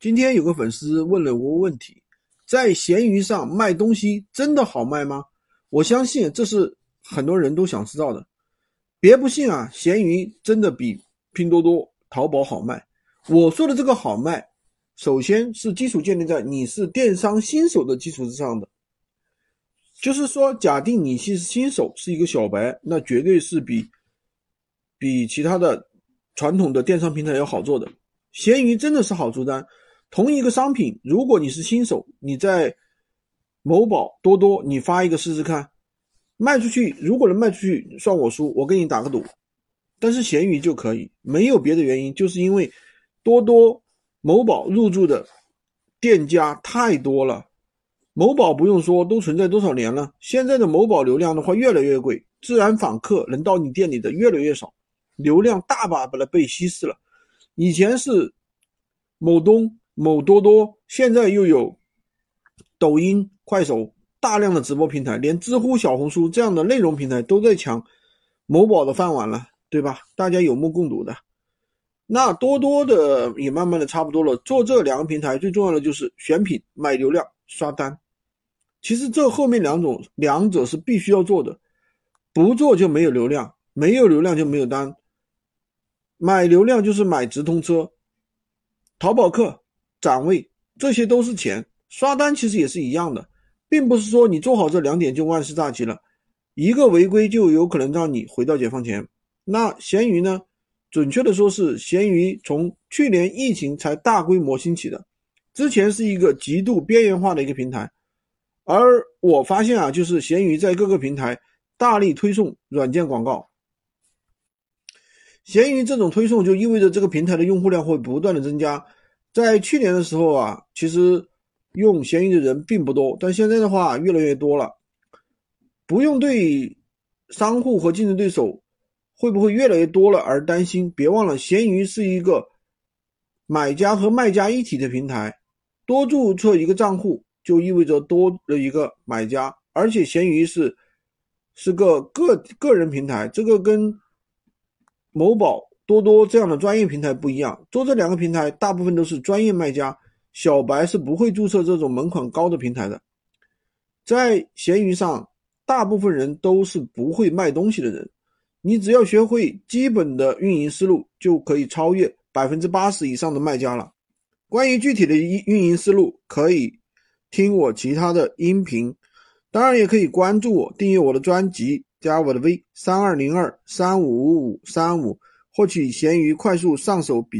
今天有个粉丝问了我问题，在闲鱼上卖东西真的好卖吗？我相信这是很多人都想知道的。别不信啊，闲鱼真的比拼多多、淘宝好卖。我说的这个好卖，首先是基础建立在你是电商新手的基础之上的。就是说，假定你是新手，是一个小白，那绝对是比比其他的传统的电商平台要好做的。闲鱼真的是好出单。同一个商品，如果你是新手，你在某宝、多多，你发一个试试看，卖出去，如果能卖出去，算我输，我跟你打个赌。但是闲鱼就可以，没有别的原因，就是因为多多、某宝入驻的店家太多了。某宝不用说，都存在多少年了，现在的某宝流量的话越来越贵，自然访客能到你店里的越来越少，流量大把把它被稀释了。以前是某东。某多多现在又有抖音、快手大量的直播平台，连知乎、小红书这样的内容平台都在抢某宝的饭碗了，对吧？大家有目共睹的。那多多的也慢慢的差不多了。做这两个平台最重要的就是选品、买流量、刷单。其实这后面两种两者是必须要做的，不做就没有流量，没有流量就没有单。买流量就是买直通车，淘宝客。展位，这些都是钱。刷单其实也是一样的，并不是说你做好这两点就万事大吉了，一个违规就有可能让你回到解放前。那闲鱼呢？准确的说是闲鱼从去年疫情才大规模兴起的，之前是一个极度边缘化的一个平台。而我发现啊，就是闲鱼在各个平台大力推送软件广告，闲鱼这种推送就意味着这个平台的用户量会不断的增加。在去年的时候啊，其实用闲鱼的人并不多，但现在的话越来越多了。不用对商户和竞争对手会不会越来越多了而担心。别忘了，闲鱼是一个买家和卖家一体的平台，多注册一个账户就意味着多了一个买家，而且闲鱼是是个个个人平台，这个跟某宝。多多这样的专业平台不一样，做这两个平台大部分都是专业卖家，小白是不会注册这种门槛高的平台的。在闲鱼上，大部分人都是不会卖东西的人，你只要学会基本的运营思路，就可以超越百分之八十以上的卖家了。关于具体的运运营思路，可以听我其他的音频，当然也可以关注我，订阅我的专辑，加我的 V 三二零二三五五五三五。获取闲鱼快速上手笔。